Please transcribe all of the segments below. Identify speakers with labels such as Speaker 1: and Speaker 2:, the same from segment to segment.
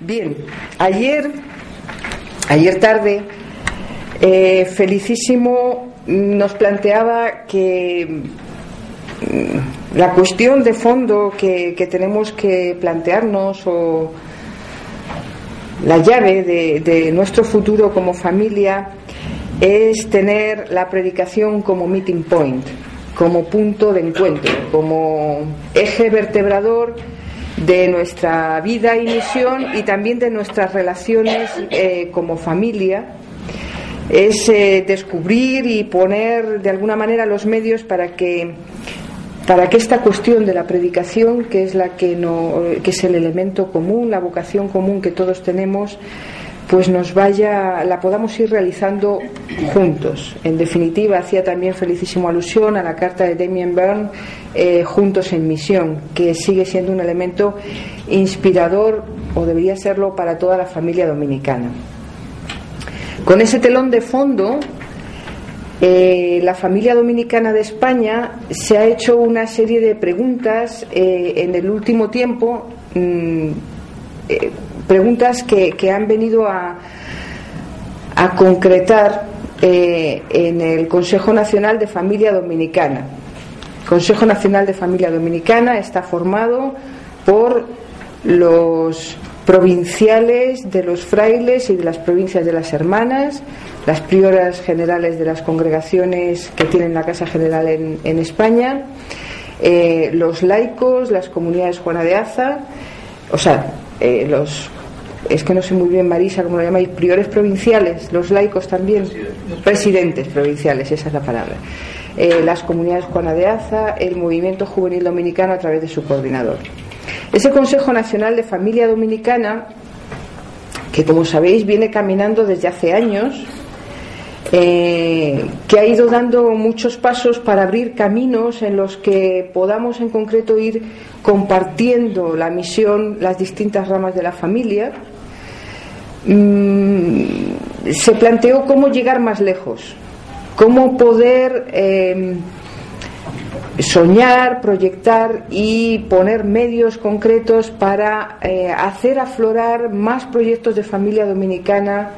Speaker 1: Bien, ayer, ayer tarde, eh, Felicísimo nos planteaba que mm, la cuestión de fondo que, tenemos que plantearnos o la llave de, de nuestro futuro como familia es tener la predicación como meeting point, como punto de encuentro, como eje vertebrador de nuestra vida y misión y también de nuestras relaciones eh, como familia es eh, descubrir y poner de alguna manera los medios para que para que esta cuestión de la predicación que es la que no que es el elemento común la vocación común que todos tenemos pues nos vaya, la podamos ir realizando juntos. En definitiva, hacía también felicísimo alusión a la carta de Damien Byrne, eh, Juntos en Misión, que sigue siendo un elemento inspirador, o debería serlo, para toda la familia dominicana. Con ese telón de fondo, eh, la familia dominicana de España se ha hecho una serie de preguntas eh, en el último tiempo. Mm, preguntas que, han venido a, a concretar eh, en el Consejo Nacional de Familia Dominicana. El Consejo Nacional de Familia Dominicana está formado por los provinciales de los frailes y de las provincias de las hermanas, las prioras generales de las congregaciones que tienen la Casa General en, España, eh, los laicos, las comunidades Juana de Aza, o sea, eh, los es que no sé muy bien Marisa cómo lo llamáis, priores provinciales, los laicos también, presidentes provinciales, esa es la palabra. Eh, las comunidades Juana de Aza, el movimiento juvenil dominicano a través de su coordinador. Ese Consejo Nacional de Familia Dominicana, que como sabéis viene caminando desde hace años, eh, que ha ido dando muchos pasos para abrir caminos en los que podamos en concreto ir compartiendo la misión, las distintas ramas de la familia, mm, se planteó cómo llegar más lejos, cómo poder em, soñar, proyectar y poner medios concretos para eh, hacer aflorar más proyectos de familia dominicana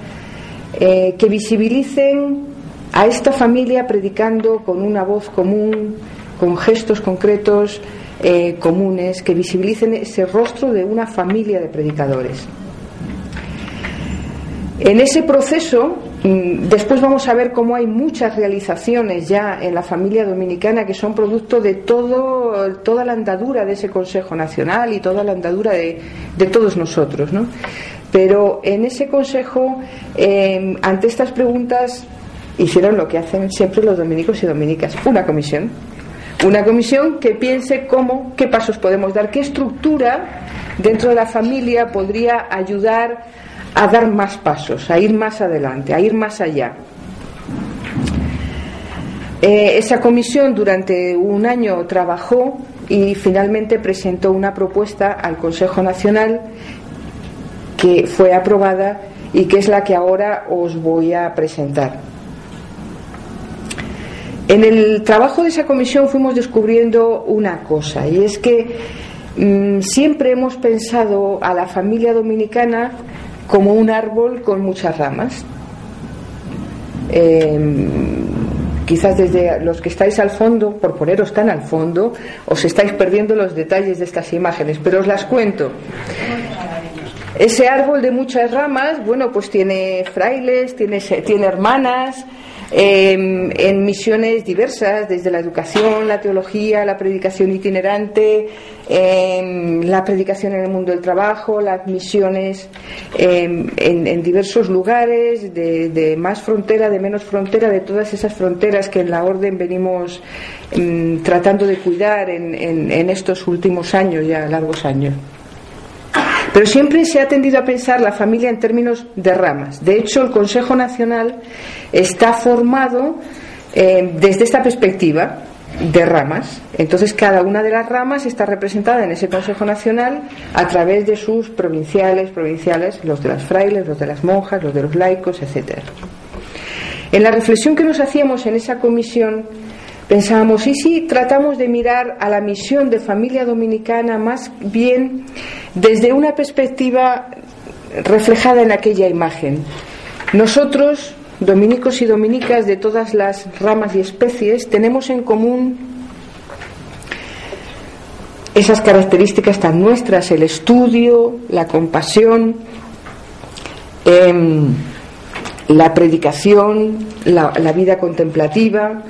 Speaker 1: eh, que visibilicen a esta familia predicando con una voz común, con gestos concretos eh, comunes, que visibilicen ese rostro de una familia de predicadores. En ese proceso, mm, después vamos a ver cómo hay muchas realizaciones ya en la familia dominicana que son producto de todo, toda la andadura de ese Consejo Nacional y toda la andadura de, de todos nosotros. ¿no? Pero en ese consejo, em, ante estas preguntas, hicieron lo que hacen siempre los dominicos y dominicas, una comisión. Una comisión que piense cómo, qué pasos podemos dar, qué estructura dentro de la familia podría ayudar a dar más pasos, a ir más adelante, a ir más allá. Eh, esa comisión durante un año trabajó y finalmente presentó una propuesta al Consejo Nacional que fue aprobada y que es la que ahora os voy a presentar. En el trabajo de esa comisión fuimos descubriendo una cosa y es que mm, siempre hemos pensado a la familia dominicana como un árbol con muchas ramas. Em, quizás desde los que estáis al fondo, por poneros tan al fondo, os estáis perdiendo los detalles de estas imágenes, pero os las cuento. Ese árbol de muchas ramas, bueno, pues tiene frailes, tiene, hermanas, em, en misiones diversas, desde la educación, la teología, la predicación itinerante, em, la predicación en el mundo del trabajo, las misiones em, en, diversos lugares, de, más frontera, de menos frontera, de todas esas fronteras que en la orden venimos tratando de cuidar en estos últimos años, ya largos años. Pero siempre se ha tendido a pensar la familia en términos de ramas. De hecho, el Consejo Nacional está formado eh, desde esta perspectiva de ramas. Entonces, cada una de las ramas está representada en ese Consejo Nacional a través de sus provinciales, provinciales, los de las frailes, los de las monjas, los de los laicos, etc. En la reflexión que nos hacíamos en esa comisión, pensábamos, ¿y si tratamos de mirar a la misión de familia dominicana más bien desde una perspectiva reflejada en aquella imagen. Nosotros, dominicos y dominicas de todas las ramas y especies, tenemos en común esas características tan nuestras, el estudio, la compasión, em, la predicación, la, vida contemplativa.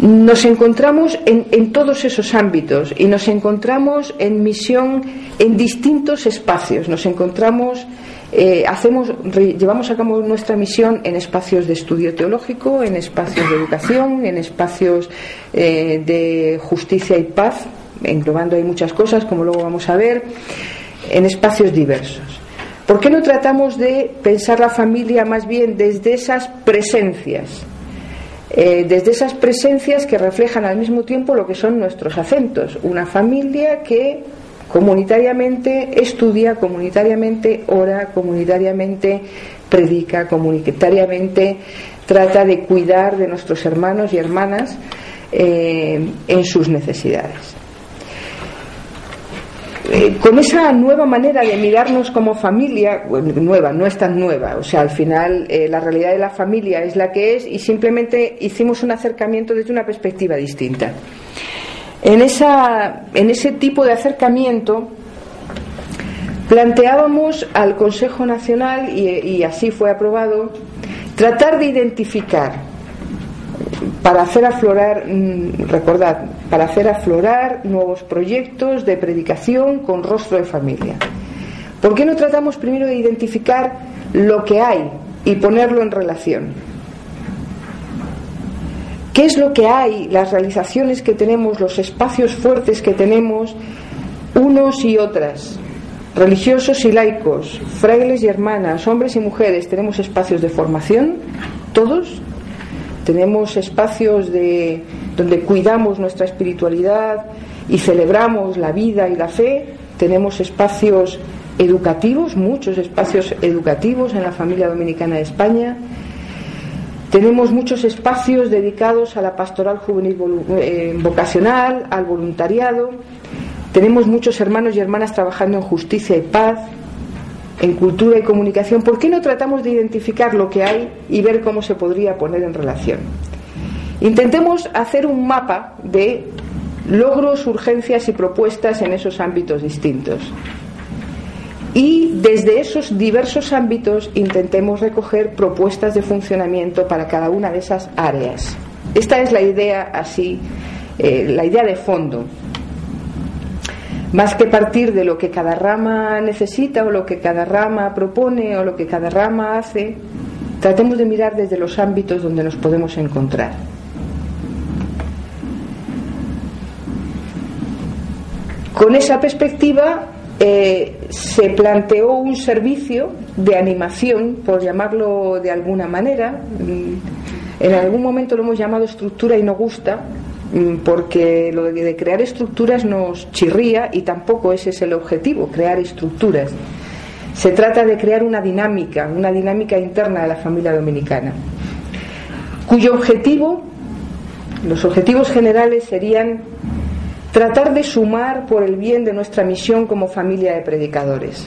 Speaker 1: Nos encontramos en, todos esos ámbitos y nos encontramos en misión en distintos espacios. Nos encontramos, eh, hacemos, llevamos a cabo nuestra misión en espacios de estudio teológico, en espacios de educación, en espacios eh, de justicia y paz, englobando ahí muchas cosas, como luego vamos a ver, en espacios diversos. ¿Por qué no tratamos de pensar la familia más bien desde esas presencias? Eh, desde esas presencias que reflejan al mismo tiempo lo que son nuestros acentos. Una familia que comunitariamente estudia, comunitariamente ora, comunitariamente predica, comunitariamente trata de cuidar de nuestros hermanos y hermanas eh, en sus necesidades. Eh, con esa nueva manera de mirarnos como familia, nueva, no es tan nueva, o sea, al final eh, la realidad de la familia es la que es y simplemente hicimos un acercamiento desde una perspectiva distinta. En, esa, en ese tipo de acercamiento planteábamos al Consejo Nacional, y así fue aprobado, tratar de identificar para hacer aflorar, mm, recordad, para hacer aflorar nuevos proyectos de predicación con rostro de familia. ¿Por qué no tratamos primero de identificar lo que hay y ponerlo en relación? ¿Qué es lo que hay, las realizaciones que tenemos, los espacios fuertes que tenemos, unos y otras? Religiosos y laicos, frailes y hermanas, hombres y mujeres, tenemos espacios de formación, todos, tenemos espacios de, donde cuidamos nuestra espiritualidad y celebramos la vida y la fe, tenemos espacios educativos, muchos espacios educativos en la familia dominicana de España, tenemos muchos espacios dedicados a la pastoral juvenil eh, vocacional, al voluntariado, tenemos muchos hermanos y hermanas trabajando en justicia y paz, en cultura y comunicación, ¿por qué no tratamos de identificar lo que hay y ver cómo se podría poner en relación? Intentemos hacer un mapa de logros, urgencias y propuestas en esos ámbitos distintos. Y desde esos diversos ámbitos intentemos recoger propuestas de funcionamiento para cada una de esas áreas. Esta es la idea así, eh, la idea de fondo más que partir de lo que cada rama necesita o lo que cada rama propone o lo que cada rama hace, tratemos de mirar desde los ámbitos donde nos podemos encontrar. Con esa perspectiva eh, se planteó un servicio de animación, por llamarlo de alguna manera. En algún momento lo hemos llamado estructura y no gusta, porque lo de crear estructuras nos chirría y tampoco ese es el objetivo, crear estructuras. Se trata de crear una dinámica, una dinámica interna de la familia dominicana, cuyo objetivo, los objetivos generales serían tratar de sumar por el bien de nuestra misión como familia de predicadores.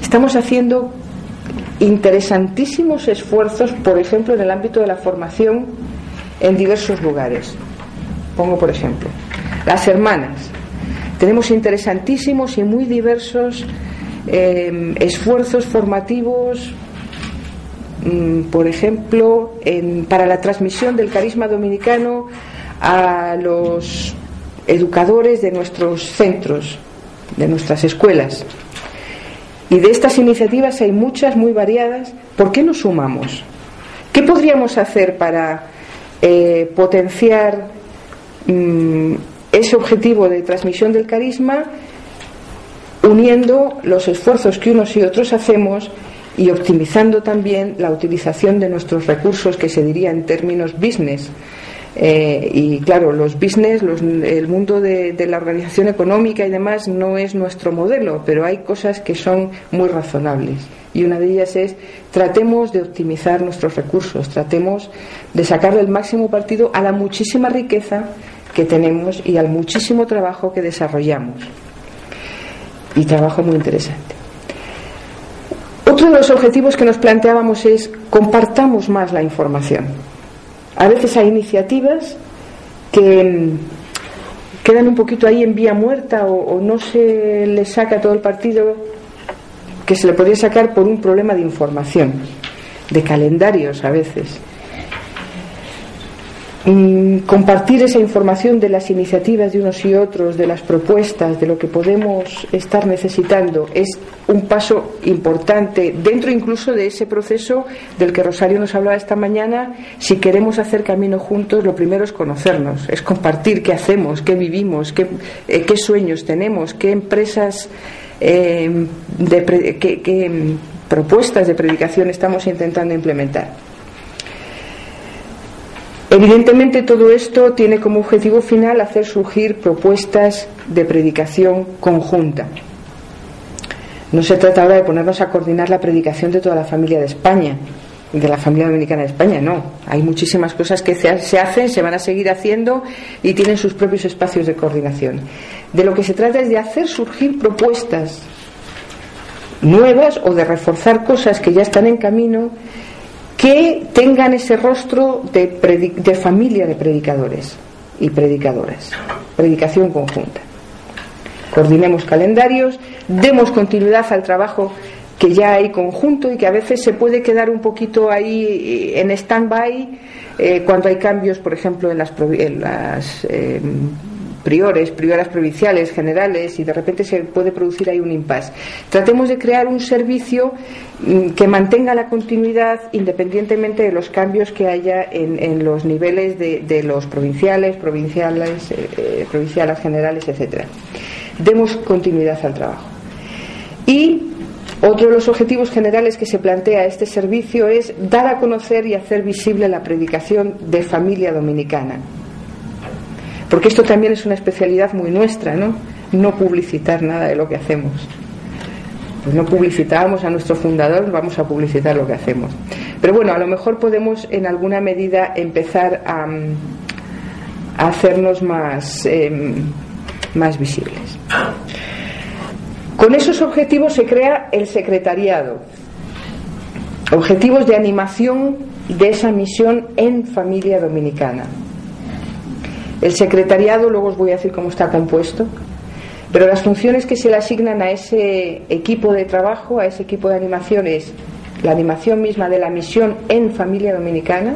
Speaker 1: Estamos haciendo interesantísimos esfuerzos, por ejemplo, en el ámbito de la formación en diversos lugares. Pongo por ejemplo, las hermanas. Tenemos interesantísimos y muy diversos eh, esfuerzos formativos, mm, por ejemplo, para la transmisión del carisma dominicano a los educadores de nuestros centros, de nuestras escuelas. Y de estas iniciativas hay muchas muy variadas. ¿Por qué nos sumamos? ¿Qué podríamos hacer para eh, potenciar ese objetivo de transmisión del carisma uniendo los esfuerzos que unos y otros hacemos y optimizando también la utilización de nuestros recursos que se diría en términos business. Eh, y claro, los business, el mundo de, de, la organización económica y demás no es nuestro modelo, pero hay cosas que son muy razonables. Y una de ellas es tratemos de optimizar nuestros recursos, tratemos de sacarle el máximo partido a la muchísima riqueza que tenemos y al muchísimo trabajo que desarrollamos. Y trabajo muy interesante. de los objetivos que nos planteábamos es compartamos más la información. A veces hay iniciativas que mm, quedan un poquito ahí en vía muerta o, no se le saca todo el partido que se le podría sacar por un problema de información, de calendarios a veces. Mm, compartir esa información de las iniciativas de unos y otros, de las propuestas, de lo que podemos estar necesitando, es un paso importante dentro incluso de ese proceso del que Rosario nos hablaba esta mañana. Si queremos hacer camino juntos, lo primero es conocernos, es compartir qué hacemos, qué vivimos, qué, eh, qué sueños tenemos, qué empresas, eh, de, qué mm, propuestas de predicación estamos intentando implementar. Evidentemente todo esto tiene como objetivo final hacer surgir propuestas de predicación conjunta. No se trata ahora de ponernos a coordinar la predicación de toda la familia de España, de la familia dominicana de España, no. Hay muchísimas cosas que se hacen, se van a seguir haciendo y tienen sus propios espacios de coordinación. De lo que se trata es de hacer surgir propuestas nuevas o de reforzar cosas que ya están en camino que tengan ese rostro de, familia de predicadores y predicadoras, predicación conjunta. Coordinemos calendarios, demos continuidad al trabajo que ya hay conjunto y que a veces se puede quedar un poquito ahí en stand-by eh, cuando hay cambios, por ejemplo, en las, eh, priores, prioras provinciales, generales, y de repente se puede producir ahí un impasse. Tratemos de crear un servicio mm, que mantenga la continuidad independientemente de los cambios que haya en, los niveles de, los provinciales, provinciales, eh, eh, provinciales generales, etcétera. Demos continuidad al trabajo. Y otro de los objetivos generales que se plantea este servicio es dar a conocer y hacer visible la predicación de familia dominicana porque esto también es una especialidad muy nuestra, ¿no? No publicitar nada de lo que hacemos. Pues no publicitábamos a nuestro fundador, vamos a publicitar lo que hacemos. Pero bueno, a lo mejor podemos en alguna medida empezar a, hacernos más, em, más visibles. Con esos objetivos se crea el secretariado, objetivos de animación de esa misión en familia dominicana. El secretariado, luego os voy a decir cómo está compuesto, pero las funciones que se le asignan a ese equipo de trabajo, a ese equipo de animación, es la animación misma de la misión en familia dominicana,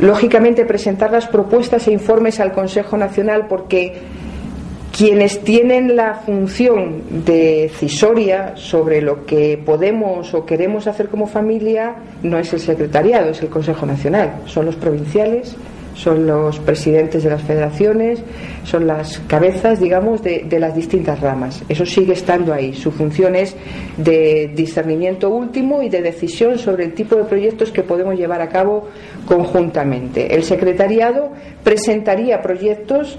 Speaker 1: lógicamente presentar las propuestas e informes al Consejo Nacional porque quienes tienen la función decisoria sobre lo que podemos o queremos hacer como familia no es el secretariado, es el Consejo Nacional, son los provinciales son los presidentes de las federaciones, son las cabezas, digamos, de, las distintas ramas. Eso sigue estando ahí. Su función es de discernimiento último y de decisión sobre el tipo de proyectos que podemos llevar a cabo conjuntamente. El secretariado presentaría proyectos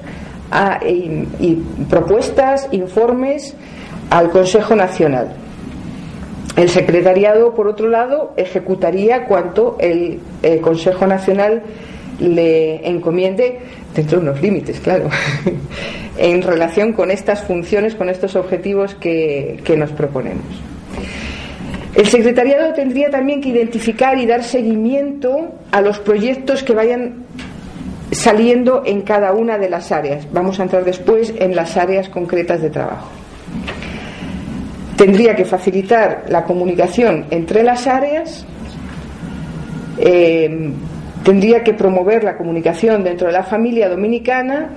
Speaker 1: y, propuestas, informes al Consejo Nacional. El secretariado, por otro lado, ejecutaría cuanto el Consejo Nacional le encomiende dentro de unos límites, claro, en relación con estas funciones, con estos objetivos que, nos proponemos. El secretariado tendría también que identificar y dar seguimiento a los proyectos que vayan saliendo en cada una de las áreas. Vamos a entrar después en las áreas concretas de trabajo. Tendría que facilitar la comunicación entre las áreas, eh, tendría que promover la comunicación dentro de la familia dominicana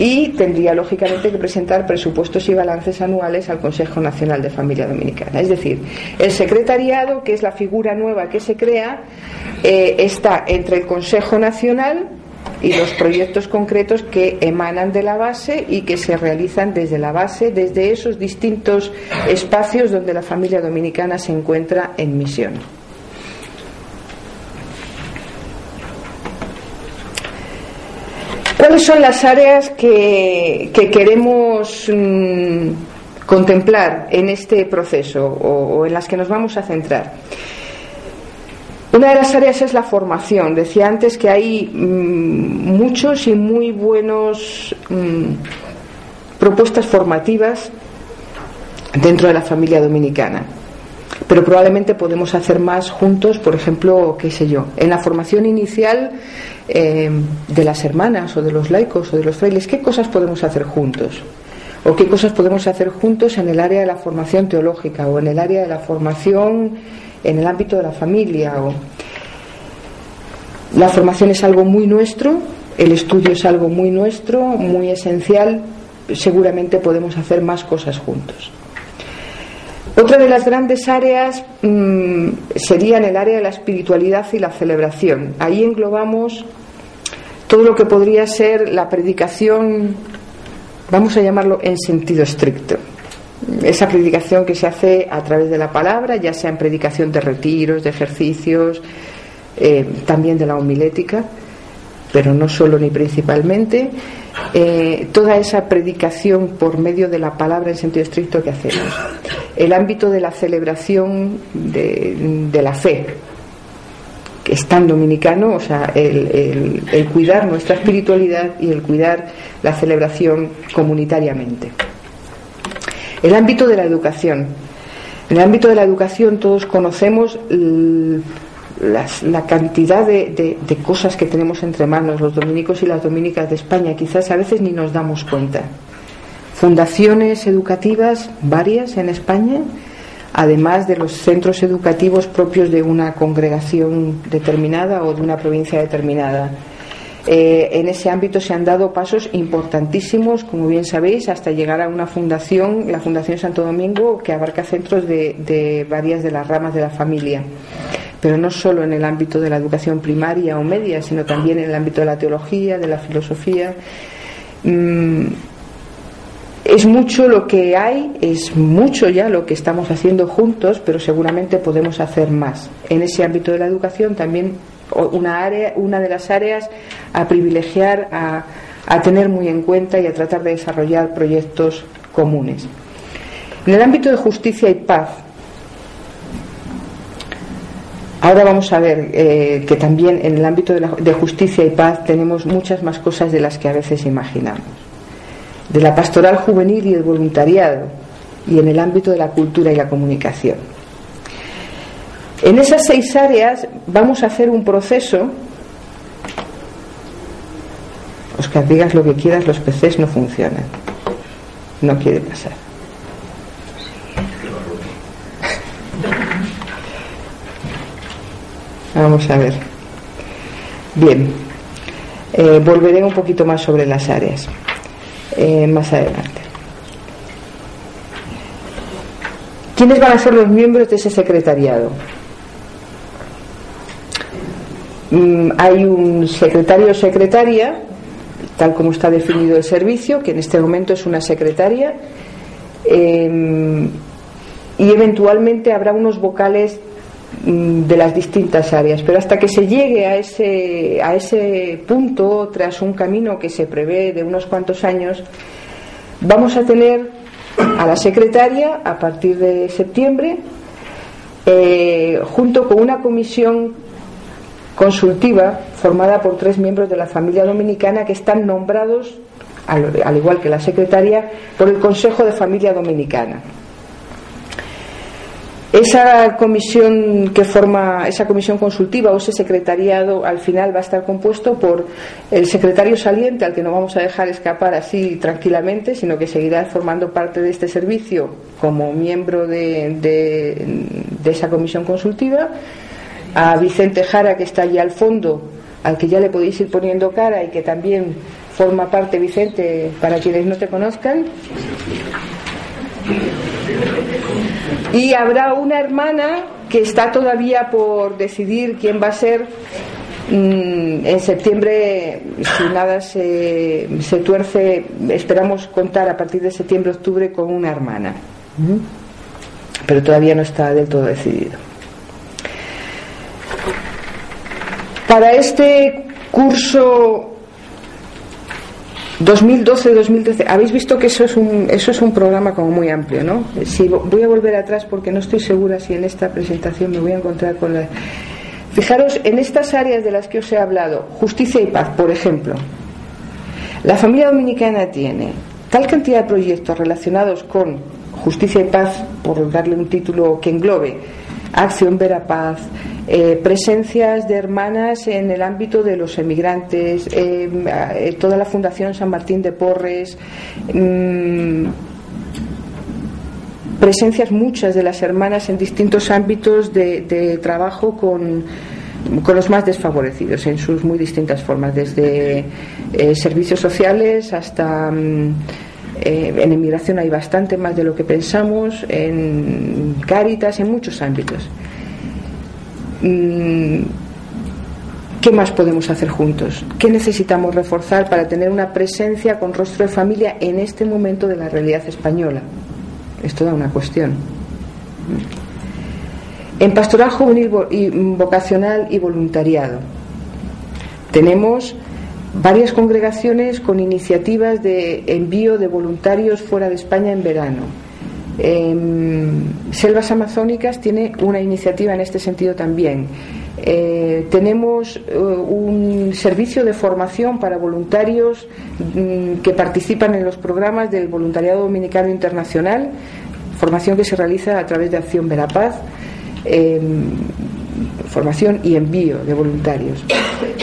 Speaker 1: y tendría lógicamente que presentar presupuestos y balances anuales al Consejo Nacional de Familia Dominicana. Es decir, el secretariado, que es la figura nueva que se crea, eh, está entre el Consejo Nacional y los proyectos concretos que emanan de la base y que se realizan desde la base, desde esos distintos espacios donde la familia dominicana se encuentra en misión. ¿Cuáles son las áreas que, queremos mm, contemplar en este proceso o, en las que nos vamos a centrar? Una de las áreas es la formación. Decía antes que hay mm, muchos y muy buenos mm, propuestas formativas dentro de la familia dominicana. Pero probablemente podemos hacer más juntos, por ejemplo, qué sé yo, en la formación inicial eh, de las hermanas o de los laicos o de los frailes, ¿qué cosas podemos hacer juntos? ¿O qué cosas podemos hacer juntos en el área de la formación teológica o en el área de la formación en el ámbito de la familia? La formación es algo muy nuestro, el estudio es algo muy nuestro, muy esencial, seguramente podemos hacer más cosas juntos. Otra de las grandes áreas mm, sería en el área de la espiritualidad y la celebración. Ahí englobamos todo lo que podría ser la predicación, vamos a llamarlo en sentido estricto. Esa predicación que se hace a través de la palabra, ya sea en predicación de retiros, de ejercicios, eh, también de la homilética pero no solo ni principalmente, eh, toda esa predicación por medio de la palabra en sentido estricto que hacemos. El ámbito de la celebración de, la fe, que es tan dominicano, o sea, el, el cuidar nuestra espiritualidad y el cuidar la celebración comunitariamente. El ámbito de la educación. En el ámbito de la educación todos conocemos la cantidad de, cosas que tenemos entre manos los dominicos y las dominicas de España, quizás a veces ni nos damos cuenta. Fundaciones educativas varias en España, además de los centros educativos propios de una congregación determinada o de una provincia determinada. Eh, en ese ámbito se han dado pasos importantísimos, como bien sabéis, hasta llegar a una fundación, la Fundación Santo Domingo, que abarca centros de varias de las ramas de la familia pero no solo en el ámbito de la educación primaria o media, sino también en el ámbito de la teología, de la filosofía. Mm, es mucho lo que hay, es mucho ya lo que estamos haciendo juntos, pero seguramente podemos hacer más. En ese ámbito de la educación también una, área, una de las áreas a privilegiar, a, a tener muy en cuenta y a tratar de desarrollar proyectos comunes. En el ámbito de justicia y paz, Ahora vamos a ver eh, que también en el ámbito de, justicia y paz tenemos muchas más cosas de las que a veces imaginamos. De la pastoral juvenil y el voluntariado, y en el ámbito de la cultura y la comunicación. En esas seis áreas vamos a hacer un proceso. Oscar, digas lo que quieras, los PCs no funcionan. No quiere pasar. Vamos a ver. Bien, eh, volveré un poquito más sobre las áreas eh, más adelante. ¿Quiénes van a ser los miembros de ese secretariado? Mm, hay un secretario o secretaria, tal como está definido el servicio, que en este momento es una secretaria, em, y eventualmente habrá unos vocales de las distintas áreas, pero hasta que se llegue a ese, a ese punto, tras un camino que se prevé de unos cuantos años, vamos a tener a la secretaria a partir de septiembre, eh, junto con una comisión consultiva formada por tres miembros de la familia dominicana que están nombrados, al igual que la secretaria, por el Consejo de Familia Dominicana. Esa comisión que forma, esa comisión consultiva o ese secretariado al final va a estar compuesto por el secretario saliente, al que no vamos a dejar escapar así tranquilamente, sino que seguirá formando parte de este servicio como miembro de, de esa comisión consultiva, a Vicente Jara, que está allí al fondo, al que ya le podéis ir poniendo cara y que también forma parte, Vicente, para quienes no te conozcan. Y habrá una hermana que está todavía por decidir quién va a ser. Mm, en septiembre, si nada se, se tuerce, esperamos contar a partir de septiembre-octubre con una hermana. Pero todavía no está del todo decidido. Para este curso 2012-2013, habéis visto que eso es, un, eso es un programa como muy amplio, ¿no? Si, voy a volver atrás porque no estoy segura si en esta presentación me voy a encontrar con la... Fijaros, en estas áreas de las que os he hablado, justicia y paz, por ejemplo, la familia dominicana tiene tal cantidad de proyectos relacionados con justicia y paz, por darle un título que englobe Acción Verapaz, eh, presencias de hermanas en el ámbito de los emigrantes, eh, toda la Fundación San Martín de Porres, mm, presencias muchas de las hermanas en distintos ámbitos de, trabajo con, los más desfavorecidos en sus muy distintas formas, desde eh, servicios sociales hasta mm, eh, en inmigración hay bastante más de lo que pensamos, en Cáritas, en muchos ámbitos. Mm, ¿Qué más podemos hacer juntos? ¿Qué necesitamos reforzar para tener una presencia con rostro de familia en este momento de la realidad española? es toda una cuestión. En pastoral juvenil y vocacional y voluntariado tenemos varias congregaciones con iniciativas de envío de voluntarios fuera de España en verano. Selvas Amazónicas tiene una iniciativa en este sentido también. Eh, tenemos eh, un servicio de formación para voluntarios mm, que participan en los programas del Voluntariado Dominicano Internacional, formación que se realiza a través de Acción Verapaz. Em, formación y envío de voluntarios.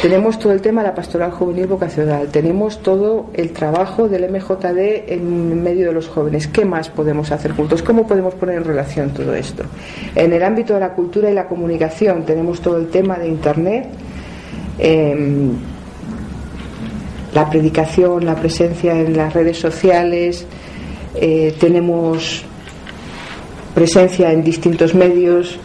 Speaker 1: Tenemos todo el tema de la pastoral juvenil vocacional, tenemos todo el trabajo del MJD en medio de los jóvenes. ¿Qué más podemos hacer juntos? ¿Cómo podemos poner en relación todo esto? En el ámbito de la cultura y la comunicación tenemos todo el tema de Internet. Em, la predicación, la presencia en las redes sociales, eh, tenemos presencia en distintos medios,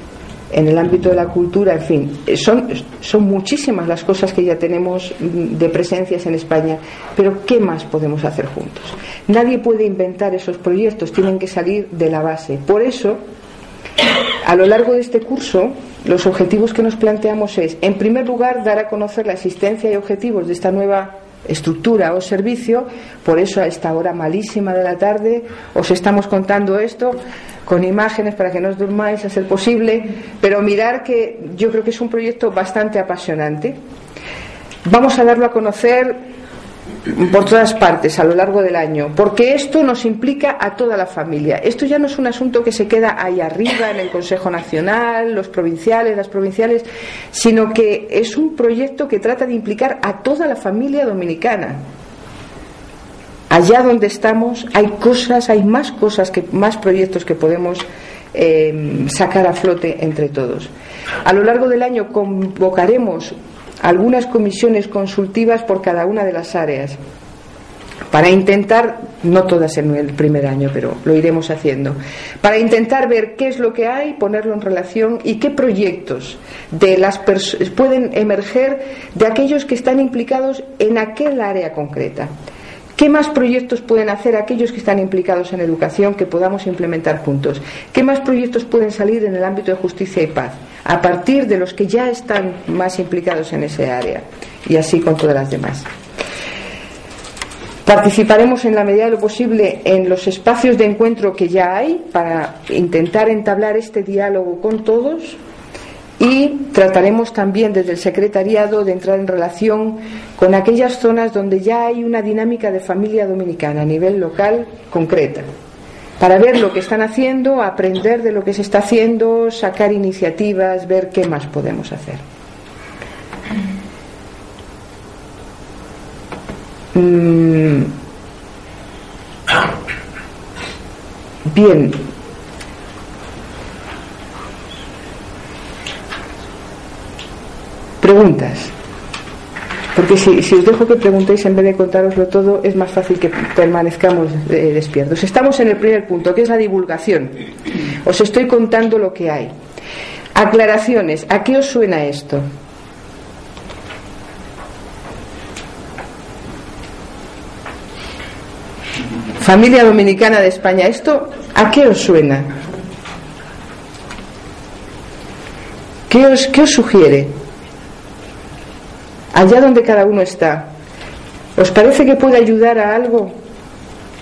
Speaker 1: en el ámbito de la cultura, en fin, son, son muchísimas las cosas que ya tenemos de presencias en España, pero ¿qué más podemos hacer juntos? Nadie puede inventar esos proyectos, tienen que salir de la base. Por eso, a lo largo de este curso, los objetivos que nos planteamos es, en primer lugar, dar a conocer la existencia y objetivos de esta nueva estructura o servicio, por eso a esta hora malísima de la tarde os estamos contando esto con imágenes para que no os durmáis a ser posible, pero mirar que yo creo que es un proyecto bastante apasionante. Vamos a darlo a conocer por todas partes a lo largo del año, porque esto nos implica a toda la familia. Esto ya no es un asunto que se queda ahí arriba en el Consejo Nacional, los provinciales, las provinciales, sino que es un proyecto que trata de implicar a toda la familia dominicana. Allá donde estamos hay cosas, hay más cosas, que, más proyectos que podemos eh, sacar a flote entre todos. A lo largo del año convocaremos algunas comisiones consultivas por cada una de las áreas para intentar, no todas en el primer año, pero lo iremos haciendo, para intentar ver qué es lo que hay, ponerlo en relación y qué proyectos de las pueden emerger de aquellos que están implicados en aquel área concreta. ¿Qué más proyectos pueden hacer aquellos que están implicados en educación que podamos implementar juntos? ¿Qué más proyectos pueden salir en el ámbito de justicia y paz a partir de los que ya están más implicados en ese área? Y así con todas las demás. Participaremos en la medida de lo posible en los espacios de encuentro que ya hay para intentar entablar este diálogo con todos y trataremos también desde el secretariado de entrar en relación con aquellas zonas donde ya hay una dinámica de familia dominicana a nivel local concreta para ver lo que están haciendo, aprender de lo que se está haciendo, sacar iniciativas, ver qué más podemos hacer. Mm. Bien, Preguntas. Porque si, os dejo que preguntéis en vez de contároslo todo, es más fácil que permanezcamos eh, despiertos. Estamos en el primer punto, que es la divulgación. Os estoy contando lo que hay. Aclaraciones. ¿A qué os suena esto? Familia Dominicana de España, ¿esto a qué os suena? ¿Qué os, qué os sugiere? Allá donde cada uno está. ¿Os parece que puede ayudar a algo?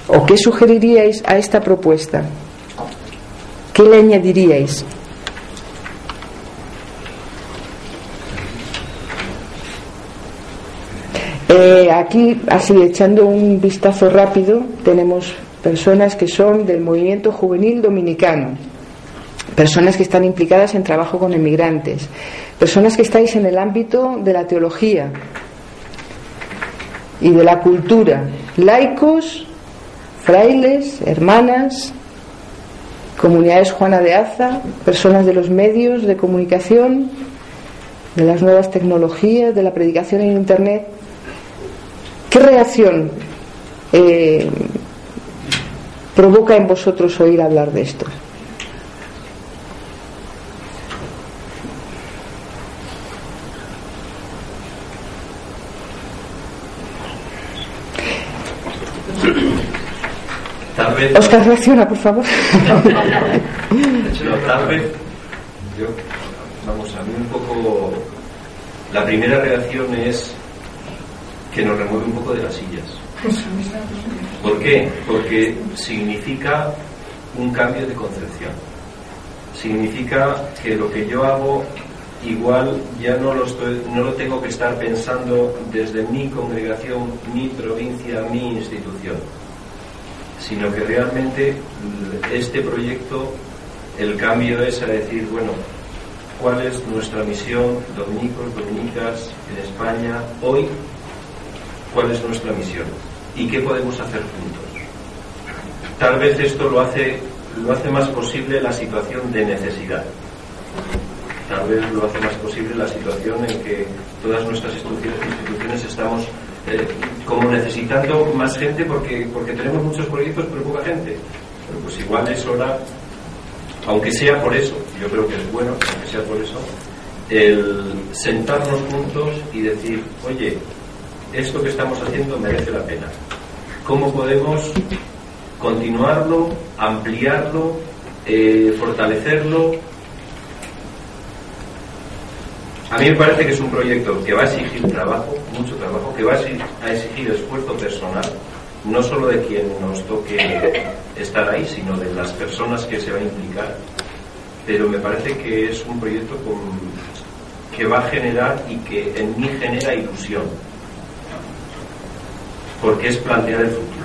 Speaker 1: ¿O qué sugeriríais a esta propuesta? ¿Qué le añadiríais? Eh, aquí, así echando un vistazo rápido, tenemos personas que son del movimiento juvenil dominicano. personas que están implicadas en trabajo con emigrantes, personas que estáis en el ámbito de la teología y de la cultura, laicos, frailes, hermanas, comunidades Juana de Aza, personas de los medios de comunicación, de las nuevas tecnologías, de la predicación en Internet. ¿Qué reacción eh, provoca en vosotros oír hablar de esto? Oscar, reacciona, por favor.
Speaker 2: tal vez, yo, vamos, a mí un poco, la primera reacción es que nos remueve un poco de las sillas. ¿Por qué? Porque significa un cambio de concepción. Significa que lo que yo hago igual ya no lo, estoy, no lo tengo que estar pensando desde mi congregación, mi provincia, mi institución sino que realmente este proyecto, el cambio es a decir, bueno, ¿cuál es nuestra misión, dominicos, dominicas, en España, hoy? ¿Cuál es nuestra misión? ¿Y qué podemos hacer juntos? Tal vez esto lo hace, lo hace más posible la situación de necesidad. Tal vez lo hace más posible la situación en que todas nuestras instituciones estamos eh, como necesitando más gente porque, porque tenemos muchos proyectos pero poca gente. Pero pues igual es hora, aunque sea por eso, yo creo que es bueno, aunque sea por eso, el sentarnos juntos y decir, oye, esto que estamos haciendo merece la pena. ¿Cómo podemos continuarlo, ampliarlo, eh, fortalecerlo a mí me parece que es un proyecto que va a exigir trabajo, mucho trabajo, que va a exigir esfuerzo personal, no solo de quien nos toque estar ahí, sino de las personas que se van a implicar. Pero me parece que es un proyecto que va a generar y que en mí genera ilusión, porque es plantear el futuro.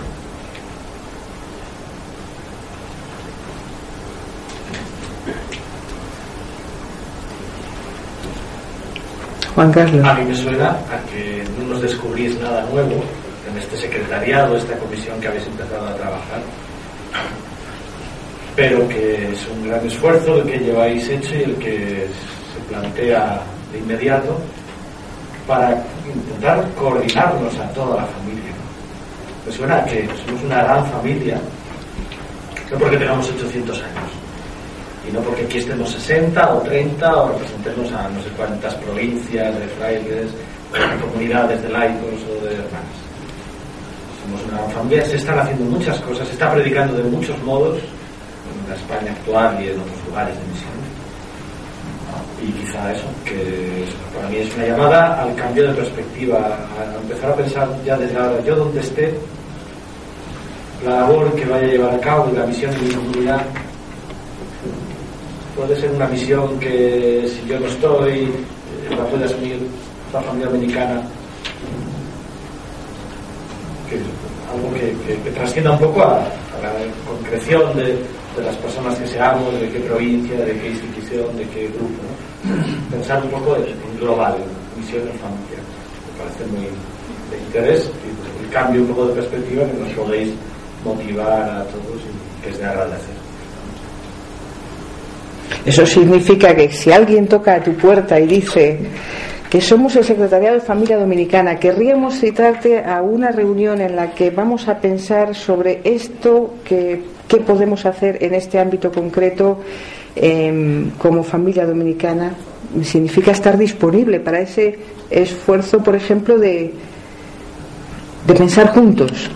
Speaker 3: A mí me suena a que no nos descubrís nada nuevo en este secretariado, esta comisión que habéis empezado a trabajar, pero que es un gran esfuerzo el que lleváis hecho y el que se plantea de inmediato para intentar coordinarnos a toda la familia. Me suena a que somos una gran familia, no porque tengamos 800 años, y no porque aquí estemos 60 o 30 o representemos a no sé cuántas provincias de frailes, comunidades de laicos o de hermanos. Somos una familia, se están haciendo muchas cosas, se está predicando de muchos modos en la España actual y en otros lugares de misión. Y quizá eso, que para mí es una llamada al cambio de perspectiva, a empezar a pensar ya desde ahora, yo donde esté, la labor que vaya a llevar a cabo y la misión de mi comunidad puede ser una misión que si yo no estoy, eh, la puede asumir la familia americana. Que, algo que, trascienda un poco a, la concreción de, las personas que seamos, de qué provincia, de qué institución, de qué grupo. Pensar un poco en, global, misión en. Me parece muy de interés el cambio un poco de perspectiva que nos podéis motivar a todos y que es de agradecer.
Speaker 1: Eso significa que si alguien toca a tu puerta y dice que somos el Secretariado de Familia Dominicana, querríamos citarte a una reunión en la que vamos a pensar sobre esto, que, qué podemos hacer en este ámbito concreto em, como familia dominicana, significa estar disponible para ese esfuerzo, por ejemplo, de, de pensar juntos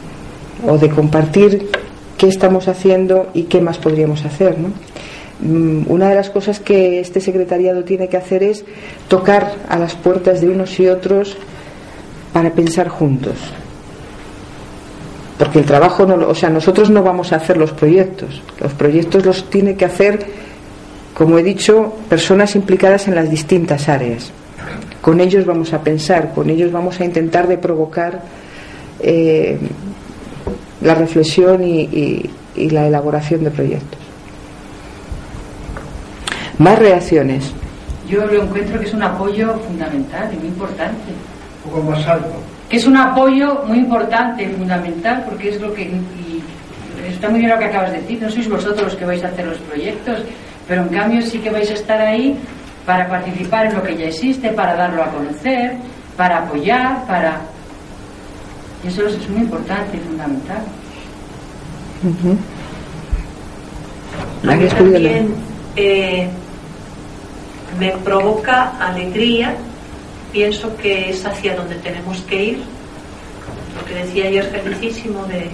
Speaker 1: o de compartir qué estamos haciendo y qué más podríamos hacer. ¿no? Mm, una de las cosas que este secretariado tiene que hacer es tocar a las puertas de unos y otros para pensar juntos. Porque el trabajo, no, o sea, nosotros no vamos a hacer los proyectos. Los proyectos los tiene que hacer, como he dicho, personas implicadas en las distintas áreas. Con ellos vamos a pensar, con ellos vamos a intentar de provocar eh, la reflexión y la elaboración de proyectos. Más reacciones.
Speaker 4: Yo lo encuentro que es un apoyo fundamental y muy importante.
Speaker 3: Un poco más alto.
Speaker 4: Que es un apoyo muy importante, fundamental, porque es lo que. Y está muy bien lo que acabas de decir, no sois vosotros los que vais a hacer los proyectos, pero en cambio sí que vais a estar ahí para participar en lo que ya existe, para darlo a conocer, para apoyar, para. Y eso es muy importante y fundamental.
Speaker 5: también eh, me provoca alegría, pienso que es hacia donde tenemos que ir. Lo que decía ayer felicísimo de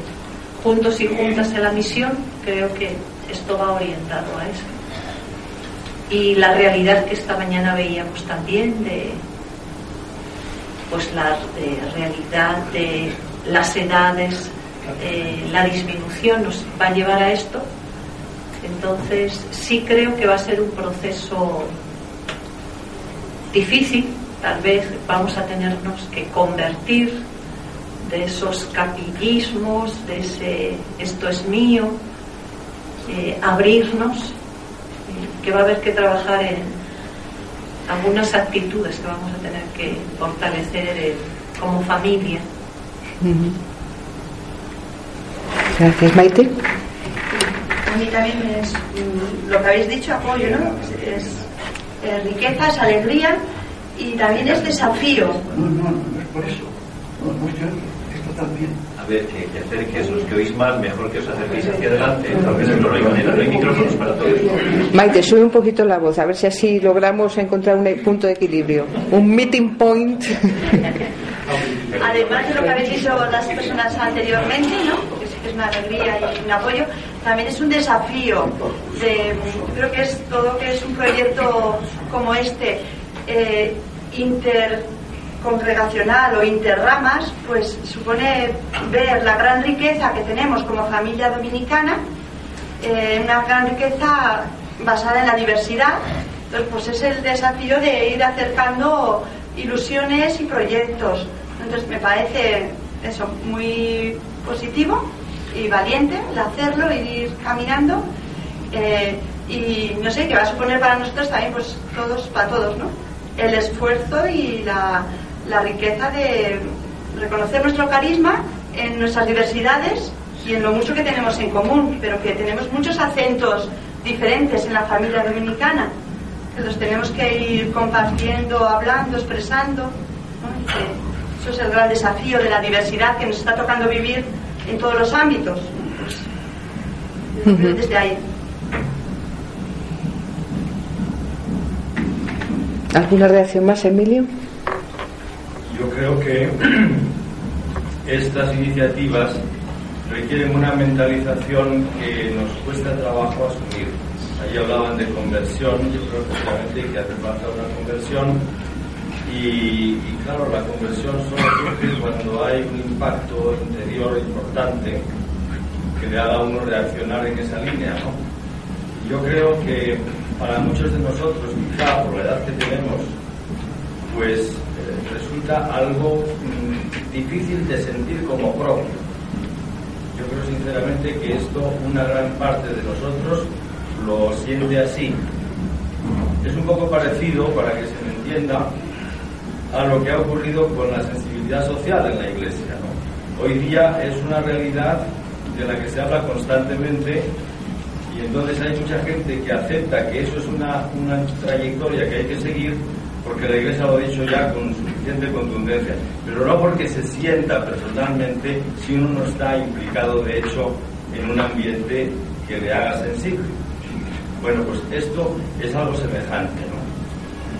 Speaker 5: juntos y juntas en la misión, creo que esto va orientado a eso. Y la realidad que esta mañana veíamos también de pues la realidad de las edades, eh, la disminución nos va a llevar a esto. Entonces sí creo que va a ser un proceso difícil, tal vez vamos a tenernos que convertir de esos capillismos, de ese esto es mío, eh, abrirnos, eh, que va a haber que trabajar en algunas actitudes que vamos a tener que fortalecer como familia.
Speaker 1: Gracias, Maite.
Speaker 6: A mí también es lo que habéis dicho, apoyo, ¿no? Es, riqueza, es alegría y también es desafío.
Speaker 3: No, no, no es por eso. No, no es esto también.
Speaker 2: A ver, que, que acerques los que oís mal, mejor que os acerquéis hacia adelante, no hay manera, no hay micrófonos para todos.
Speaker 1: Maite, sube un poquito la voz, a ver si así logramos encontrar un punto de equilibrio. Un meeting point.
Speaker 6: Además de lo que habéis dicho las personas anteriormente, ¿no? Que es una alegría y un apoyo, también es un desafío. De, creo que es todo que es un proyecto como este, eh, intercongregacional o interramas, pues supone ver la gran riqueza que tenemos como familia dominicana, eh, una gran riqueza basada en la diversidad. Entonces, pues es el desafío de ir acercando ilusiones y proyectos. Entonces me parece eso muy positivo y valiente el hacerlo, ir caminando. Eh, y no sé, que va a suponer para nosotros también, pues todos, para todos, ¿no? El esfuerzo y la, la riqueza de reconocer nuestro carisma en nuestras diversidades y en lo mucho que tenemos en común, pero que tenemos muchos acentos diferentes en la familia dominicana los tenemos que ir compartiendo, hablando, expresando. eso es el gran desafío de la diversidad que nos está tocando vivir en todos los ámbitos. Desde ahí.
Speaker 1: ¿Alguna reacción más, Emilio?
Speaker 7: Yo creo que estas iniciativas requieren una mentalización que nos cuesta trabajo asumir Allí hablaban de conversión, yo creo que que hace falta una conversión y, claro, la conversión solo surge cuando hay un impacto interior importante que le haga a uno reaccionar en esa línea, ¿no? Yo creo que para muchos de nosotros, quizá por la edad que tenemos, pues eh, resulta algo mm, difícil de sentir como propio. Yo creo sinceramente que esto, una gran parte de nosotros, lo siente así. Es un poco parecido, para que se me entienda, a lo que ha ocurrido con la sensibilidad social en la Iglesia. Hoy día es una realidad de la que se habla constantemente y entonces hay mucha gente que acepta que eso es una, una trayectoria que hay que seguir porque la Iglesia lo ha dicho ya con suficiente contundencia, pero no porque se sienta personalmente si uno no está implicado de hecho en un ambiente que le haga sensible. Bueno, pues esto es algo semejante.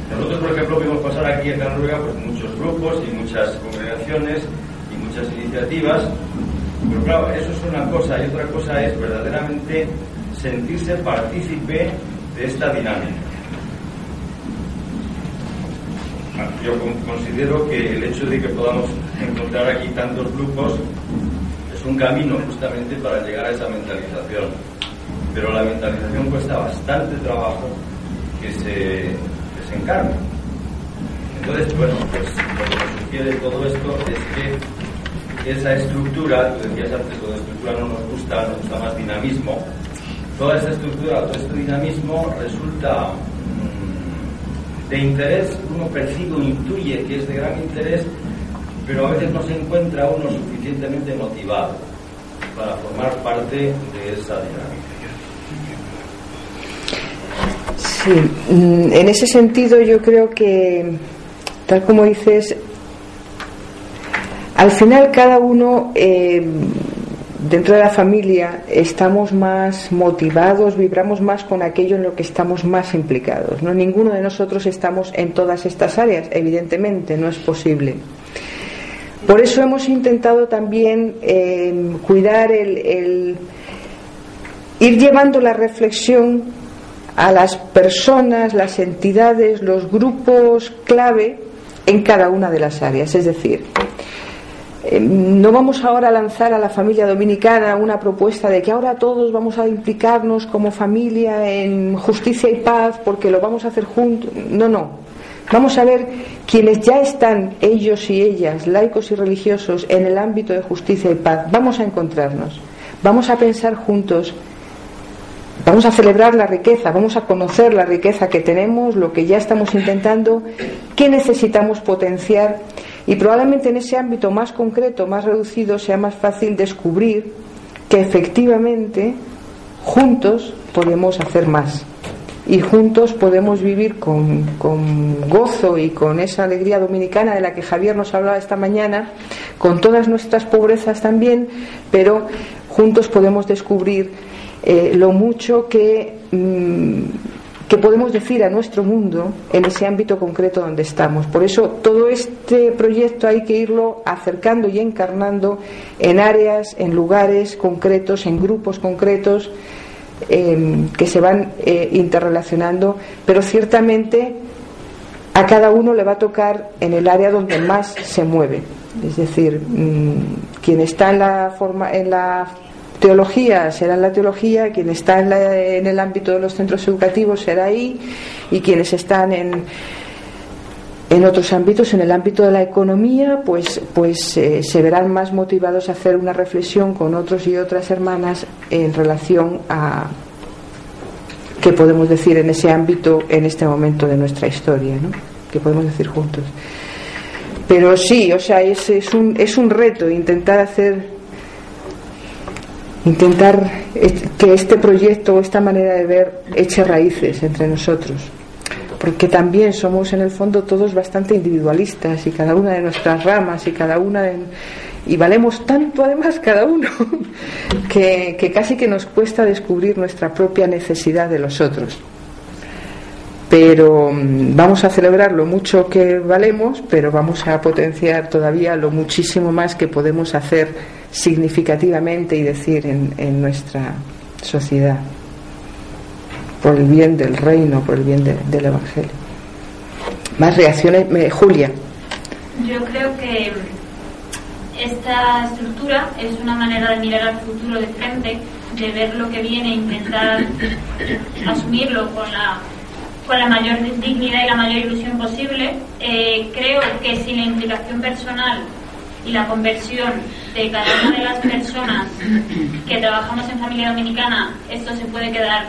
Speaker 7: Nosotros, por ejemplo, vimos pasar aquí en Noruega pues, muchos grupos y muchas congregaciones y muchas iniciativas, pero claro, eso es una cosa y otra cosa es verdaderamente sentirse partícipe de esta dinámica. Yo considero que el hecho de que podamos encontrar aquí tantos grupos es un camino justamente para llegar a esa mentalización pero la mentalización cuesta bastante trabajo que se, encarne. Entonces, bueno, pues lo que sugiere todo esto es que esa estructura, tú decías antes, toda estructura no nos gusta, nos gusta más dinamismo, toda esa estructura, todo este dinamismo resulta de interés, uno percibe o intuye que es de gran interés, pero a veces no se encuentra uno suficientemente motivado para formar parte de esa dinámica.
Speaker 1: Sí, mm, en ese sentido yo creo que, tal como dices, al final cada uno eh, dentro de la familia estamos más motivados, vibramos más con aquello en lo que estamos más implicados. ¿no? Ninguno de nosotros estamos en todas estas áreas, evidentemente, no es posible. Por eso hemos intentado también eh, cuidar el ir llevando la reflexión a las personas, las entidades, los grupos clave en cada una de las áreas. Es decir, eh, no vamos ahora a lanzar a la familia dominicana una propuesta de que ahora todos vamos a implicarnos como familia en justicia y paz porque lo vamos a hacer juntos. No, no. Vamos a ver quienes ya están, ellos y ellas, laicos y religiosos, en el ámbito de justicia y paz. Vamos a encontrarnos. Vamos a pensar juntos Vamos a celebrar la riqueza, vamos a conocer la riqueza que tenemos, lo que ya estamos intentando, qué necesitamos potenciar y probablemente en ese ámbito más concreto, más reducido, sea más fácil descubrir que efectivamente juntos podemos hacer más. Y juntos podemos vivir con, con, gozo y con esa alegría dominicana de la que Javier nos hablaba esta mañana, con todas nuestras pobrezas también, pero juntos podemos descubrir eh, lo mucho que, mm, que podemos decir a nuestro mundo en ese ámbito concreto donde estamos. Por eso todo este proyecto hay que irlo acercando y encarnando en áreas, en lugares concretos, en grupos concretos em, que se van eh, interrelacionando, pero ciertamente a cada uno le va a tocar en el área donde más se mueve. Es decir, mm, quien está en la, forma, en la teología será en la teología, quien está en, el ámbito de los centros educativos será ahí y quienes están en, en otros ámbitos, en el ámbito de la economía, pues, pues eh, se verán más motivados a hacer una reflexión con otros y otras hermanas en relación a qué podemos decir en ese ámbito en este momento de nuestra historia, ¿no? ¿Qué podemos decir juntos? Pero sí, o sea, es, es, un, es un reto intentar hacer intentar que este proyecto o esta manera de ver eche raíces entre nosotros. Porque también somos en el fondo todos bastante individualistas y cada una de nuestras ramas y cada una de, y valemos tanto además cada uno que, que casi que nos cuesta descubrir nuestra propia necesidad de los otros pero mm, vamos a celebrar lo mucho que valemos, pero vamos a potenciar todavía lo muchísimo más que podemos hacer significativamente y decir en, nuestra sociedad, por el bien del reino, por el bien del Evangelio. Más reacciones, Julia.
Speaker 8: Yo creo que esta estructura es una manera de mirar al futuro de frente, de ver lo que viene e intentar asumirlo con la, mayor dignidad y la mayor ilusión posible. Eh, creo que sin la implicación personal y la conversión de cada una de las personas que trabajamos en familia dominicana, esto se puede quedar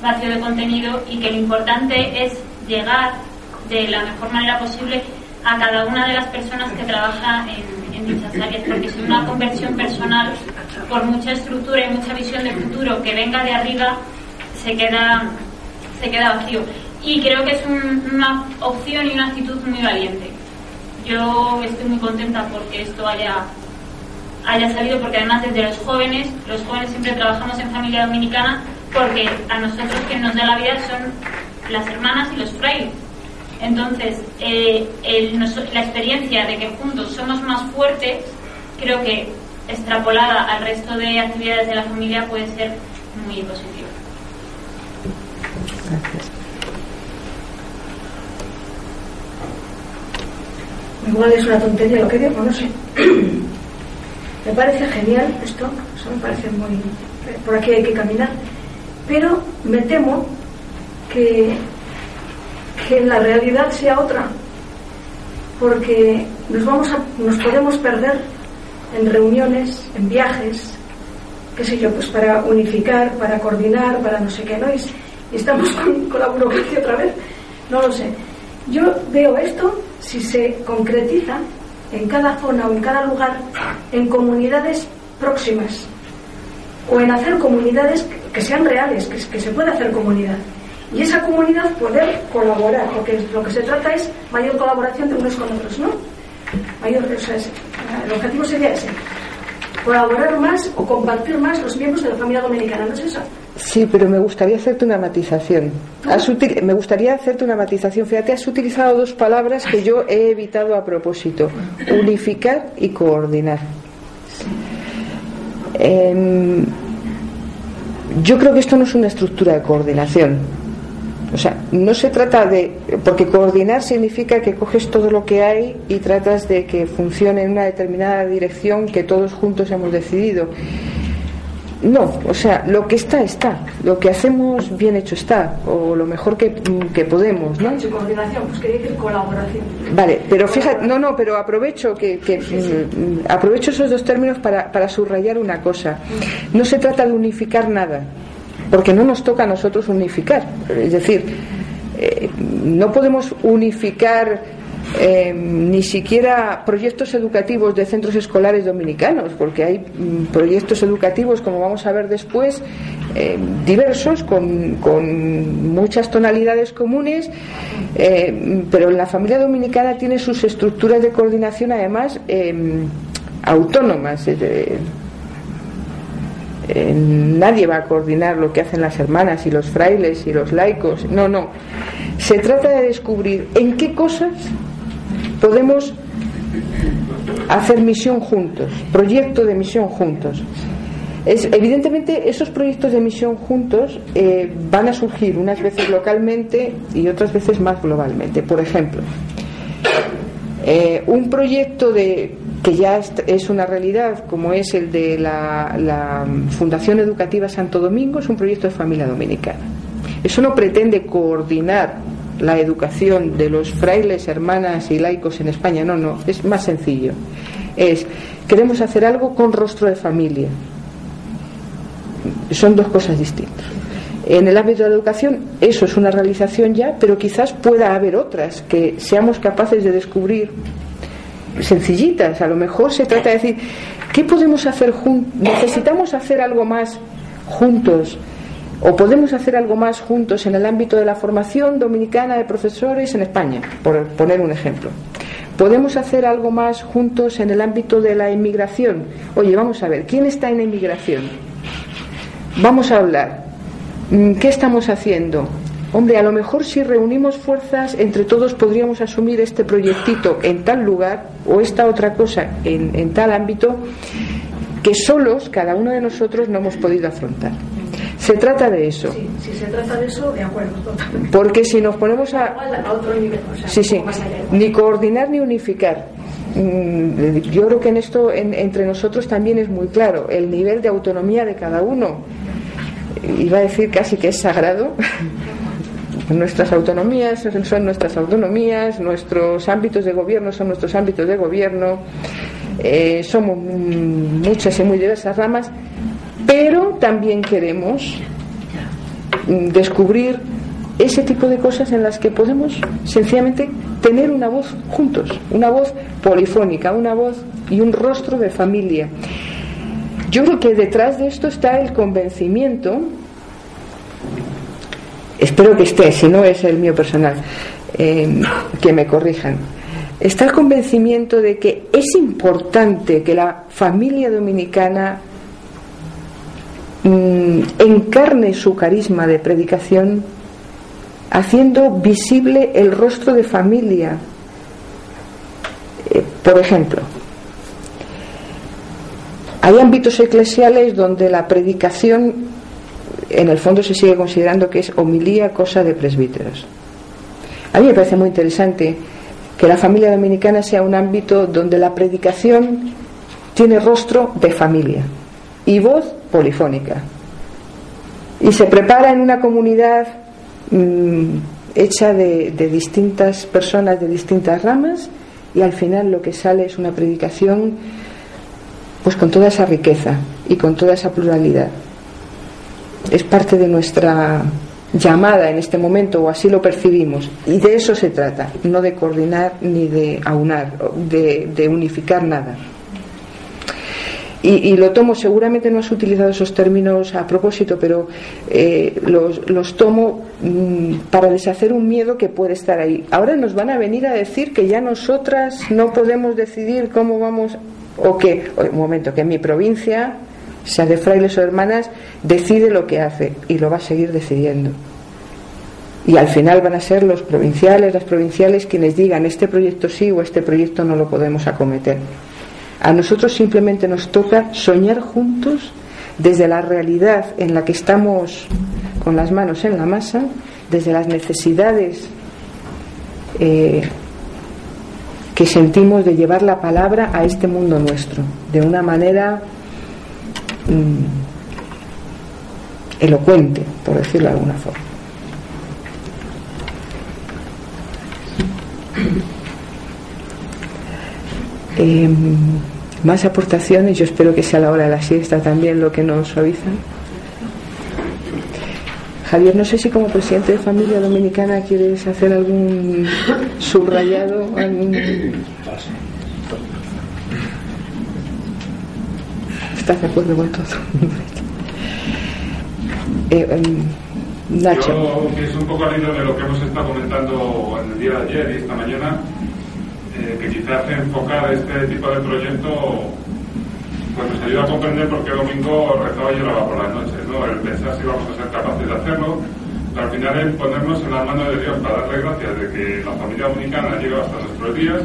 Speaker 8: vacío de contenido y que lo importante es llegar de la mejor manera posible a cada una de las personas que trabaja en, en dichas áreas, porque sin una conversión personal, por mucha estructura y mucha visión de futuro que venga de arriba, se queda, se queda vacío. Y creo que es una opción y una actitud muy valiente yo estoy muy contenta porque esto haya, haya salido, porque además desde los jóvenes, los jóvenes siempre trabajamos en familia dominicana, porque a nosotros quien nos da la vida son las hermanas y los frailes. Entonces, eh, la experiencia de que juntos somos más fuertes, creo que extrapolada al resto de actividades de la familia puede ser muy positiva. Gracias.
Speaker 9: Igual es una tontería lo que digo, no sé. me parece genial esto, eso me parece muy... Por aquí hay que caminar, pero me temo que, que la realidad sea otra, porque nos, vamos a, nos podemos perder en reuniones, en viajes, qué sé yo, pues para unificar, para coordinar, para no sé qué, ¿no? Y, estamos con, con la burocracia otra vez, no lo sé Yo veo esto si se concretiza en cada zona o en cada lugar en comunidades próximas o en hacer comunidades que sean reales, que, se pueda hacer comunidad. Y esa comunidad poder colaborar, porque lo que se trata es mayor colaboración de unos con otros, ¿no? Mayor, el objetivo sería ese, colaborar más o compartir más los miembros de la familia dominicana, ¿no es eso?
Speaker 1: Sí, pero me gustaría hacerte una matización. me gustaría hacerte una matización. Fíjate, has utilizado dos palabras que yo he evitado a propósito: unificar y coordinar. Em, yo creo que esto no es una estructura de coordinación. O sea, no se trata de. Porque coordinar significa que coges todo lo que hay y tratas de que funcione en una determinada dirección que todos juntos hemos decidido. No, o sea, lo que está, está. Lo que hacemos bien hecho está, o lo mejor que, que podemos, ¿no?
Speaker 9: coordinación, pues quería decir colaboración.
Speaker 1: Vale, pero fíjate, no, no, pero aprovecho que, que mm, aprovecho esos dos términos para, para subrayar una cosa. No se trata de unificar nada, porque no nos toca a nosotros unificar. Es decir, eh, no podemos unificar eh, ni siquiera proyectos educativos de centros escolares dominicanos, porque hay mm, proyectos educativos, como vamos a ver después, eh, diversos, con, muchas tonalidades comunes, pero la familia dominicana tiene sus estructuras de coordinación además autónomas. Nadie va a coordinar lo que hacen las hermanas y los frailes y los laicos. No, no. Se trata de descubrir en qué cosas podemos hacer misión juntos, proyecto de misión juntos. Es, evidentemente esos proyectos de misión juntos eh, van a surgir unas veces localmente y otras veces más globalmente. Por ejemplo, eh, un proyecto de, que ya es una realidad, como es el de la, Fundación Educativa Santo Domingo, es un proyecto de familia dominicana. Eso no pretende coordinar la educación de los frailes, hermanas y laicos en España. No, no, es más sencillo. Es, queremos hacer algo con rostro de familia. Son dos cosas distintas. En el ámbito de la educación eso es una realización ya, pero quizás pueda haber otras que seamos capaces de descubrir sencillitas. A lo mejor se trata de decir, ¿qué podemos hacer juntos? ¿Necesitamos hacer algo más juntos o podemos hacer algo más juntos en el ámbito de la formación dominicana de profesores en España, por poner un ejemplo. Podemos hacer algo más juntos en el ámbito de la inmigración. Oye, vamos a ver, ¿quién está en inmigración? Vamos a hablar. Mm, ¿Qué estamos haciendo? Hombre, a lo mejor si reunimos fuerzas entre todos podríamos asumir este proyectito en tal lugar o esta otra cosa en, en tal ámbito que solos, cada uno de nosotros, no hemos podido afrontar. Se trata de eso.
Speaker 9: Sí, si se trata de eso, de acuerdo, totalmente.
Speaker 1: Porque si nos ponemos a.
Speaker 9: otro nivel,
Speaker 1: sí, sí. Ni coordinar ni unificar. Mm, yo creo que en esto, entre nosotros también es muy claro, el nivel de autonomía de cada uno. Iba a decir casi que es sagrado. Nuestras autonomías son nuestras autonomías, nuestros ámbitos de gobierno son nuestros ámbitos de gobierno, eh, somos muchas y muy diversas ramas, pero también queremos descubrir ese tipo de cosas en las que podemos sencillamente tener una voz juntos, una voz polifónica, una voz y un rostro de familia. Yo creo que detrás de esto está el convencimiento, espero que esté, si no es el mío personal, eh, que me corrijan, está el convencimiento de que es importante que la familia dominicana Mm, encarne su carisma de predicación haciendo visible el rostro de familia. Eh, por ejemplo, hay ámbitos eclesiales donde la predicación en el fondo se sigue considerando que es homilía, cosa de presbíteros. A mí me parece muy interesante que la familia dominicana sea un ámbito donde la predicación tiene rostro de familia y voz polifónica. Y se prepara en una comunidad mm, hecha de, de distintas personas de distintas ramas y al final lo que sale es una predicación pues con toda esa riqueza y con toda esa pluralidad. Es parte de nuestra llamada en este momento, o así lo percibimos. Y de eso se trata, no de coordinar ni de aunar, de, unificar nada. Y, lo tomo, seguramente no has utilizado esos términos a propósito, pero eh, los, tomo mm, para deshacer un miedo que puede estar ahí. Ahora nos van a venir a decir que ya nosotras no podemos decidir cómo vamos, o que, un momento, que en mi provincia sea de frailes o hermanas, decide lo que hace y lo va a seguir decidiendo. Y al final van a ser los provinciales, las provinciales quienes digan este proyecto sí o este proyecto no lo podemos acometer. A nosotros simplemente nos toca soñar juntos desde la realidad en la que estamos con las manos en la masa, desde las necesidades eh, que sentimos de llevar la palabra a este mundo nuestro, de una manera Mm, elocuente, por decirlo de alguna forma. Em, más aportaciones, yo espero que sea la hora de la siesta también lo que nos suaviza. Javier, no sé si como presidente de familia dominicana quieres hacer algún subrayado, algún... ¿Estás de acuerdo con todo?
Speaker 10: eh, um, Nacho. Yo pienso un poco al hilo de lo que hemos estado comentando en el día de ayer y esta mañana, eh, que quizás enfocar este tipo de proyecto pues nos ayuda a comprender por qué domingo rezaba y lloraba por las noches, ¿no? El pensar si vamos a ser capaces de hacerlo, pero al final es ponernos en las manos de Dios para darle gracias de que la familia dominicana llega hasta nuestros días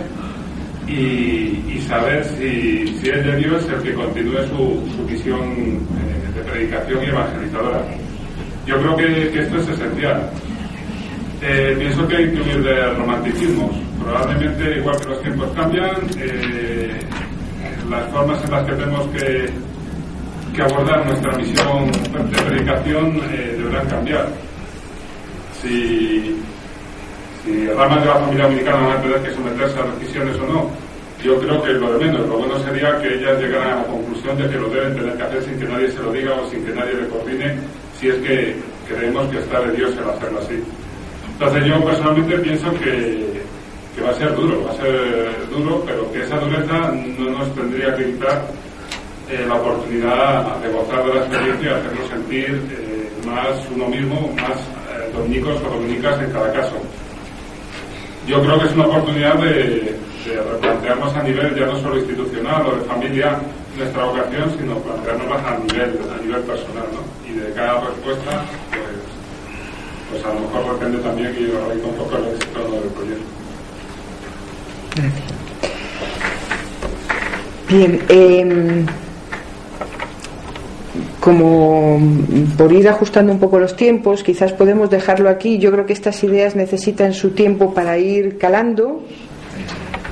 Speaker 10: y, saber si, si, es de Dios el que continúe su, su misión eh, de predicación y evangelizadora. Yo creo que, esto es esencial. Eh, pienso que hay que huir de romanticismos. Probablemente, igual que los tiempos cambian, eh, las formas en las que tenemos que, que abordar nuestra misión de predicación deberán cambiar. Si, si ramas de la familia dominicana van a tener que someterse a decisiones o no, yo creo que lo de menos. Lo bueno sería que ellas llegaran a la conclusión de que lo deben tener que hacer sin que nadie se lo diga o sin que nadie le coordine, si es que creemos que está de Dios el hacerlo así. Entonces yo personalmente pienso que, que va a ser duro, va a ser duro, pero que esa dureza no nos tendría que quitar eh, la oportunidad de gozar de la experiencia y hacerlo sentir eh, más uno mismo, más eh, dominicos o dominicas en cada caso yo creo que es una oportunidad de, replantearnos a nivel ya no solo institucional o de familia nuestra vocación, sino plantearnos a nivel, a nivel personal, ¿no? Y de cada respuesta, pues, pues a lo mejor depende también que yo un poco el éxito del proyecto.
Speaker 1: Bien, eh, como por ir ajustando un poco los tiempos, quizás podemos dejarlo aquí. Yo creo que estas ideas necesitan su tiempo para ir calando.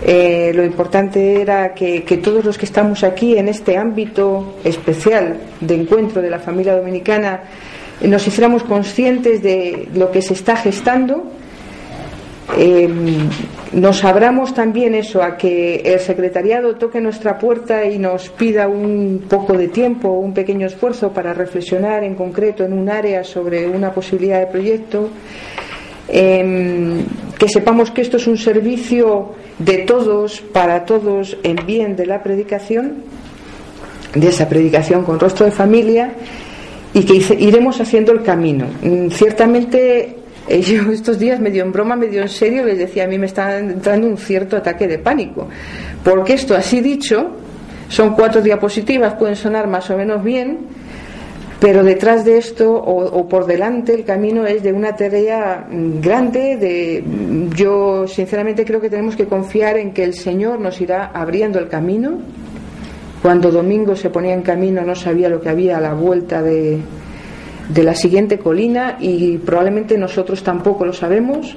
Speaker 1: Eh, lo importante era que, todos los que estamos aquí en este ámbito especial de encuentro de la familia dominicana nos hiciéramos conscientes de lo que se está gestando eh, nos abramos también eso, a que el secretariado toque nuestra puerta y nos pida un poco de tiempo, un pequeño esfuerzo para reflexionar en concreto en un área sobre una posibilidad de proyecto. Em, que sepamos que esto es un servicio de todos, para todos, en bien de la predicación, de esa predicación con rostro de familia, y que iremos haciendo el camino. Mm, ciertamente eh, yo estos días, medio en broma, medio en serio, les decía, a mí me está entrando un cierto ataque de pánico. Porque esto, así dicho, son cuatro diapositivas, pueden sonar más o menos bien, pero detrás de esto o, por delante el camino es de una tarea mm, grande de mm, yo sinceramente creo que tenemos que confiar en que el Señor nos irá abriendo el camino cuando Domingo se ponía en camino no sabía lo que había a la vuelta de, de la siguiente colina y probablemente nosotros tampoco lo sabemos.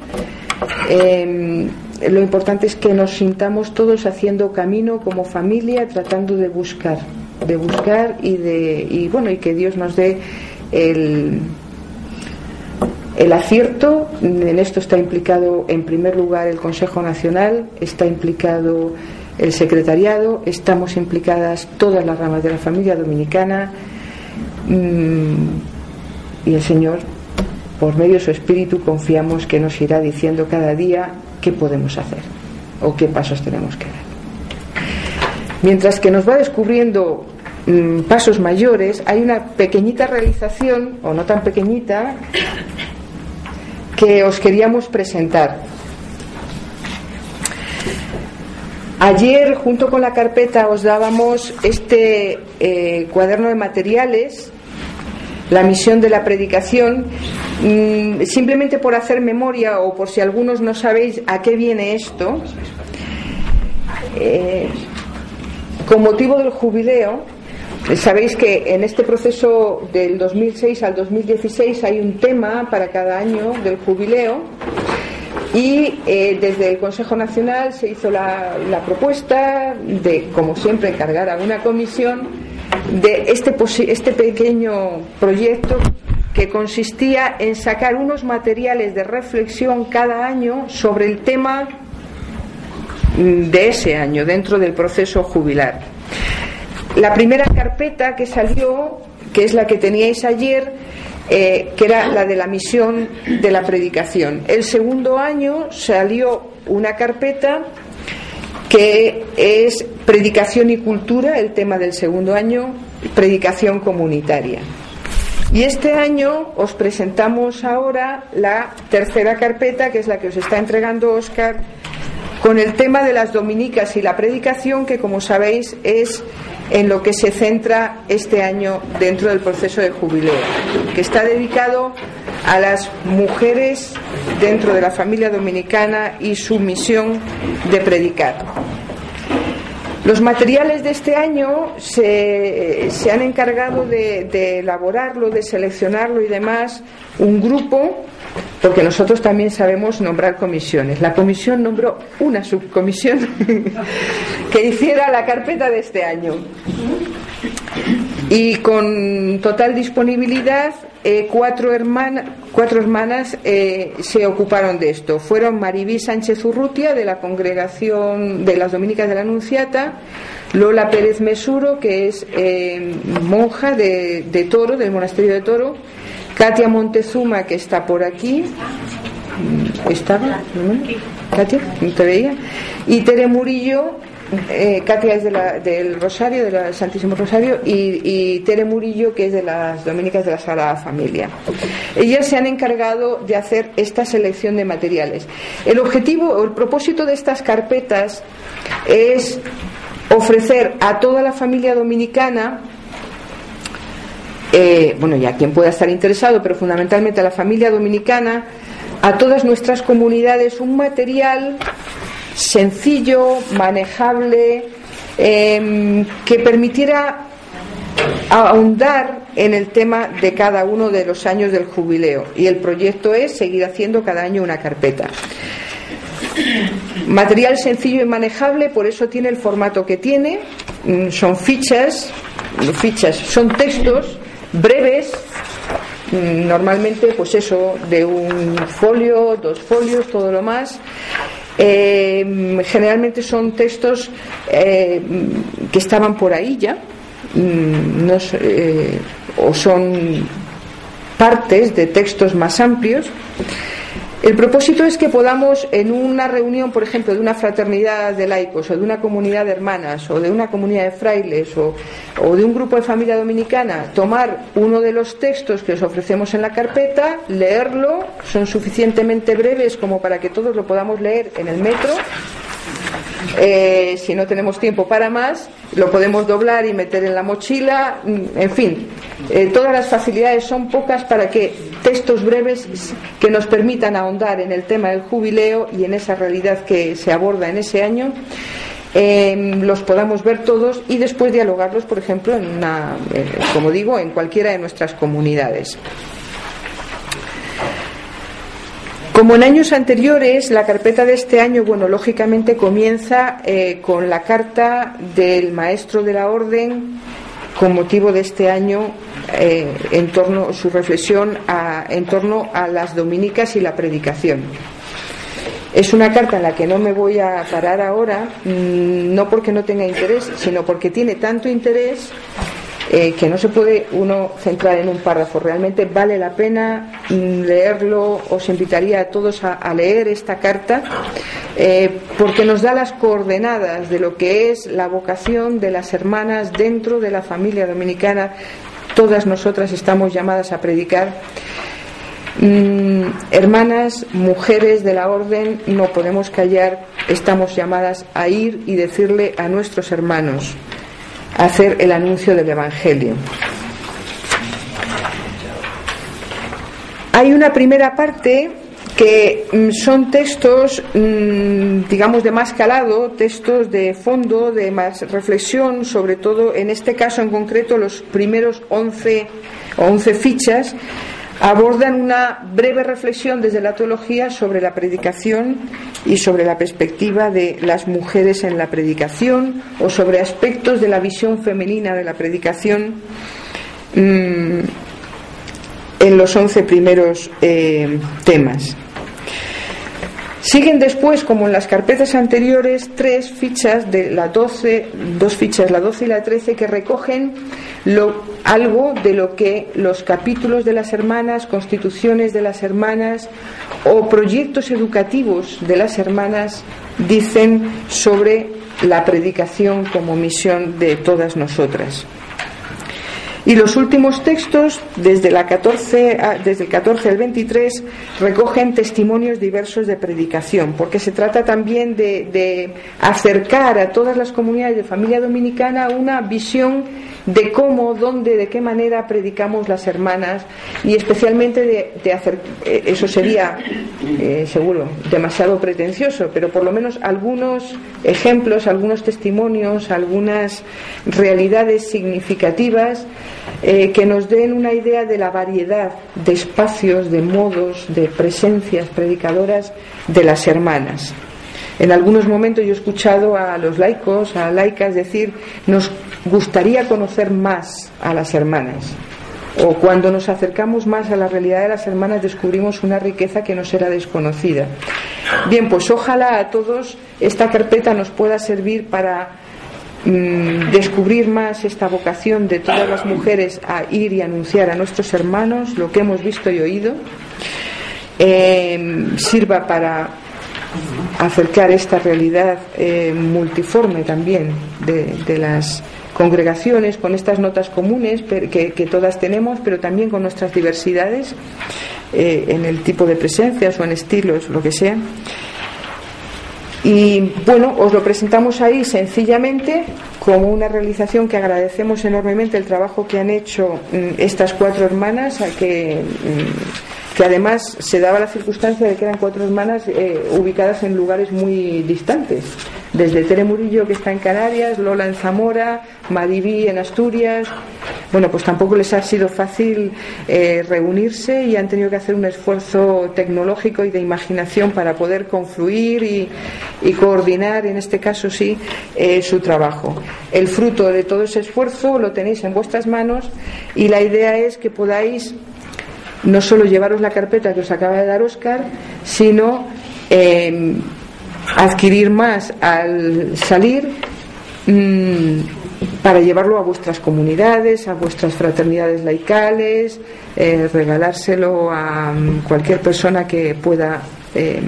Speaker 1: Em, lo importante es que nos sintamos todos haciendo camino como familia, tratando de buscar, de buscar y de y bueno y que Dios nos dé el el acierto. En esto está implicado en primer lugar el Consejo Nacional, está implicado el secretariado, estamos implicadas todas las ramas de la familia dominicana. Mm, y el Señor por medio de su espíritu, confiamos que nos irá diciendo cada día qué podemos hacer o qué pasos tenemos que dar. Mientras que nos va descubriendo mm, pasos mayores, hay una pequeñita realización, o no tan pequeñita, que os queríamos presentar. Ayer, junto con la carpeta, os dábamos este eh, cuaderno de materiales, la misión de la predicación, mm, simplemente por hacer memoria o por si algunos no sabéis a qué viene esto. Eh, con motivo del jubileo, sabéis que en este proceso del 2006 al 2016 hay un tema para cada año del jubileo y eh, desde el Consejo Nacional se hizo la, propuesta de, como siempre, encargar a una comisión de este, este pequeño proyecto que consistía en sacar unos materiales de reflexión cada año sobre el tema de ese año dentro del proceso jubilar. La primera carpeta que salió, que es la que teníais ayer, eh, que era la de la misión de la predicación. El segundo año salió una carpeta que es predicación y cultura, el tema del segundo año, predicación comunitaria. Y este año os presentamos ahora la tercera carpeta, que es la que os está entregando Oscar, con el tema de las dominicas y la predicación, que como sabéis es en lo que se centra este año dentro del proceso de jubileo, que está dedicado a las mujeres dentro de la familia dominicana y su misión de predicar. Los materiales de este año se, han encargado de, de elaborarlo, de seleccionarlo y demás un grupo porque nosotros también sabemos nombrar comisiones. La comisión nombró una subcomisión que hiciera la carpeta de este año. Y con total disponibilidad, eh, cuatro, cuatro hermanas eh, se ocuparon de esto. Fueron Maribí Sánchez Urrutia, de la congregación de las Dominicas de la Anunciata, Lola Pérez Mesuro, que es eh, monja de, de Toro, del monasterio de Toro, Katia Montezuma, que está por aquí. ¿Estaba? ¿Katia? ¿No te veía? Y Tere Murillo, eh, Katia es del Rosario, del Santísimo Rosario, y, Tere Murillo, que es de las Dominicas de la Sagrada Familia. Ellas se han encargado de hacer esta selección de materiales. El objetivo o el propósito de estas carpetas es ofrecer a toda la familia dominicana eh, bueno, y a quien pueda estar interesado, pero fundamentalmente a la familia dominicana, a todas nuestras comunidades, un material sencillo, manejable, em, que permitiera ahondar en el tema de cada uno de los años del jubileo. Y el proyecto es seguir haciendo cada año una carpeta. Material sencillo y manejable, por eso tiene el formato que tiene. Mm, son fichas, fichas, son textos breves, mm, normalmente pues eso, de un folio, dos folios, todo lo más. Eh, generalmente son textos eh, que estaban por ahí ya, mm, eh, o son partes de textos más amplios. El propósito es que podamos en una reunión, por ejemplo, de una fraternidad de laicos o de una comunidad de hermanas o de una comunidad de frailes o, de un grupo de familia dominicana, tomar uno de los textos que os ofrecemos en la carpeta, leerlo, son suficientemente breves como para que todos lo podamos leer en el metro eh, si no tenemos tiempo para más, lo podemos doblar y meter en la mochila, mm, en fin, eh, todas las facilidades son pocas para que textos breves que nos permitan ahondar en el tema del jubileo y en esa realidad que se aborda en ese año. Em, los podamos ver todos y después dialogarlos, por ejemplo, en una, eh, como digo, en cualquiera de nuestras comunidades. Como en años anteriores, la carpeta de este año, bueno, lógicamente comienza eh, con la carta del maestro de la orden con motivo de este año eh, en torno su reflexión en torno a las dominicas y la predicación. Es una carta en la que no me voy a parar ahora, mm, no porque no tenga interés, sino porque tiene tanto interés eh, que no se puede uno centrar en un párrafo. Realmente vale la pena mm, leerlo. Os invitaría a todos a, leer esta carta eh, porque nos da las coordenadas de lo que es la vocación de las hermanas dentro de la familia dominicana. Todas nosotras estamos llamadas a predicar. Mm, hermanas, mujeres de la orden, no podemos callar, estamos llamadas a ir y decirle a nuestros hermanos, hacer el anuncio del Evangelio. Hay una primera parte que mm, son textos, mm, digamos, de más calado, textos de fondo, de más reflexión, sobre todo en este caso en concreto los primeros 11 o 11 fichas abordan una breve reflexión desde la teología sobre la predicación y sobre la perspectiva de las mujeres en la predicación o sobre aspectos de la visión femenina de la predicación mm, en los once primeros eh, temas. Siguen después, como en las carpetas anteriores, tres fichas de la 12, dos fichas, la 12 y la 13, que recogen algo de lo que los capítulos de las hermanas, constituciones de las hermanas o proyectos educativos de las hermanas dicen sobre la predicación como misión de todas nosotras. Y los últimos textos, desde, la 14, desde el 14 al 23, recogen testimonios diversos de predicación, porque se trata también de, de acercar a todas las comunidades de familia dominicana una visión de cómo, dónde, de qué manera predicamos las hermanas y especialmente de, hacer, eh, eso sería eh, seguro demasiado pretencioso, pero por lo menos algunos ejemplos, algunos testimonios, algunas realidades significativas eh, que nos den una idea de la variedad de espacios, de modos, de presencias predicadoras de las hermanas. En algunos momentos yo he escuchado a los laicos, a laicas decir, nos gustaría conocer más a las hermanas. O cuando nos acercamos más a la realidad de las hermanas descubrimos una riqueza que nos era desconocida. Bien, pues ojalá a todos esta carpeta nos pueda servir para mm, descubrir más esta vocación de todas las mujeres a ir y anunciar a nuestros hermanos lo que hemos visto y oído. Eh, sirva para acercar esta realidad eh, multiforme también de, las congregaciones con estas notas comunes que, todas tenemos, pero también con nuestras diversidades eh, en el tipo de presencias o en estilos, lo que sea. Y bueno, os lo presentamos ahí sencillamente como una realización que agradecemos enormemente el trabajo que han hecho mm, estas cuatro hermanas, a que mm, que además se daba la circunstancia de que eran cuatro hermanas eh, ubicadas en lugares muy distantes, desde Tere Murillo, que está en Canarias, Lola en Zamora, Madiví en Asturias. Bueno, pues tampoco les ha sido fácil eh, reunirse y han tenido que hacer un esfuerzo tecnológico y de imaginación para poder confluir y, coordinar, en este caso sí, eh, su trabajo. El fruto de todo ese esfuerzo lo tenéis en vuestras manos y la idea es que podáis no solo llevaros la carpeta que os acaba de dar Oscar, sino eh, adquirir más al salir mm, para llevarlo a vuestras comunidades, a vuestras fraternidades laicales, eh, regalárselo a mm, cualquier persona que pueda. Eh,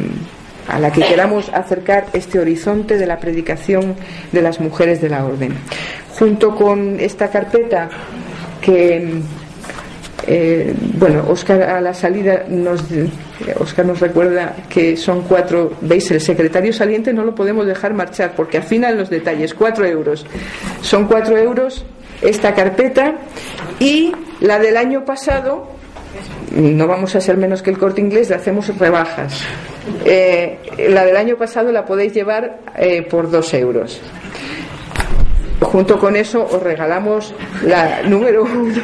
Speaker 1: a la que queramos acercar este horizonte de la predicación de las mujeres de la orden. Junto con esta carpeta que eh, bueno, Oscar a la salida nos, Oscar nos recuerda que son cuatro, veis, el secretario saliente no lo podemos dejar marchar porque afinan los detalles, cuatro euros. Son cuatro euros esta carpeta y la del año pasado, no vamos a ser menos que el corte inglés, le hacemos rebajas. Eh, la del año pasado la podéis llevar eh, por dos euros. Junto con eso os regalamos la número uno.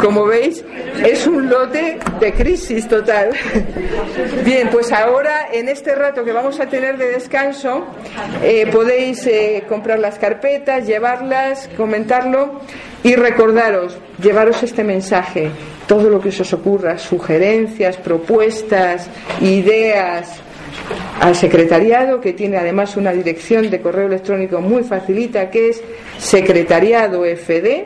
Speaker 1: Como veis, es un lote de crisis total. Bien, pues ahora en este rato que vamos a tener de descanso, eh, podéis eh, comprar las carpetas, llevarlas, comentarlo y recordaros, llevaros este mensaje, todo lo que os ocurra, sugerencias, propuestas, ideas, al secretariado que tiene además una dirección de correo electrónico muy facilita que es secretariadofd